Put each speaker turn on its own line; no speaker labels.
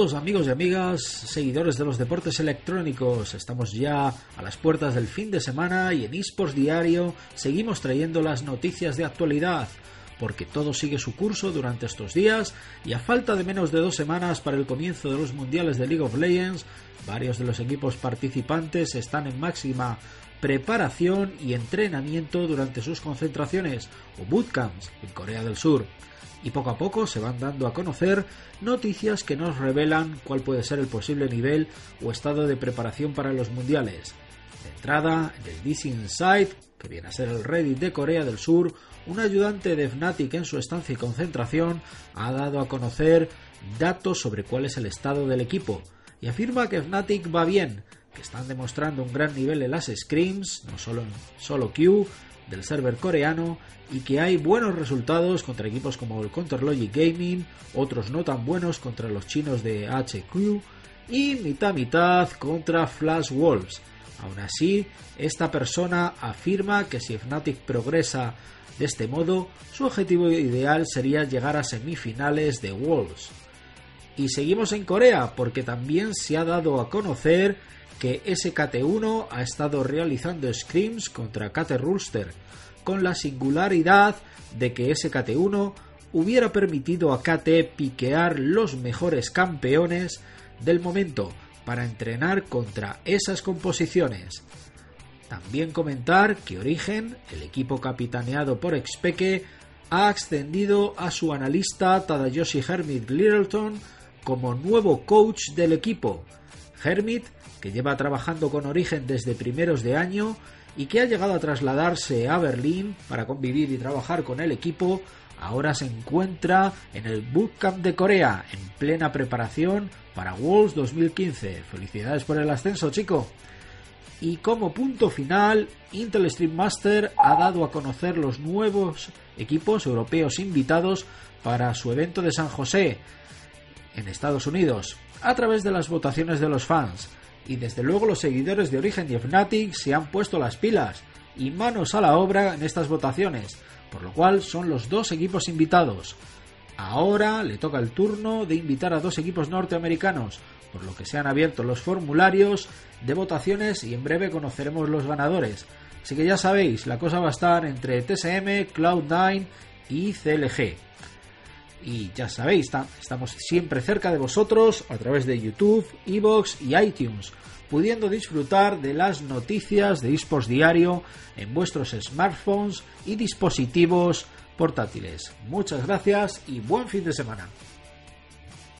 Saludos amigos y amigas, seguidores de los deportes electrónicos. Estamos ya a las puertas del fin de semana y en eSports Diario seguimos trayendo las noticias de actualidad, porque todo sigue su curso durante estos días y a falta de menos de dos semanas para el comienzo de los mundiales de League of Legends, varios de los equipos participantes están en máxima preparación y entrenamiento durante sus concentraciones o bootcamps en Corea del Sur y poco a poco se van dando a conocer noticias que nos revelan cuál puede ser el posible nivel o estado de preparación para los mundiales. De entrada, en el DC Insight, que viene a ser el Reddit de Corea del Sur, un ayudante de Fnatic en su estancia y concentración ha dado a conocer datos sobre cuál es el estado del equipo y afirma que Fnatic va bien, están demostrando un gran nivel en las scrims, no solo en solo Q, del server coreano y que hay buenos resultados contra equipos como el Counterlogic Gaming, otros no tan buenos contra los chinos de HQ y mitad mitad contra Flash Wolves. Aún así, esta persona afirma que si Fnatic progresa de este modo, su objetivo ideal sería llegar a semifinales de Wolves. Y seguimos en Corea porque también se ha dado a conocer que SKT1 ha estado realizando scrims contra KT Rooster, con la singularidad de que SKT1 hubiera permitido a KT piquear los mejores campeones del momento para entrenar contra esas composiciones. También comentar que Origen, el equipo capitaneado por Expeke, ha ascendido a su analista Tadayoshi Hermit Littleton como nuevo coach del equipo. Hermit, que lleva trabajando con Origen desde primeros de año y que ha llegado a trasladarse a Berlín para convivir y trabajar con el equipo, ahora se encuentra en el Bootcamp de Corea, en plena preparación para Worlds 2015. Felicidades por el ascenso, chico. Y como punto final, Intel Stream Master ha dado a conocer los nuevos equipos europeos invitados para su evento de San José en Estados Unidos, a través de las votaciones de los fans. Y desde luego los seguidores de Origen y Fnatic se han puesto las pilas y manos a la obra en estas votaciones, por lo cual son los dos equipos invitados. Ahora le toca el turno de invitar a dos equipos norteamericanos, por lo que se han abierto los formularios de votaciones y en breve conoceremos los ganadores. Así que ya sabéis, la cosa va a estar entre TSM, Cloud9 y CLG. Y ya sabéis, estamos siempre cerca de vosotros a través de YouTube, Evox y iTunes, pudiendo disfrutar de las noticias de eSports Diario en vuestros smartphones y dispositivos portátiles. Muchas gracias y buen fin de semana.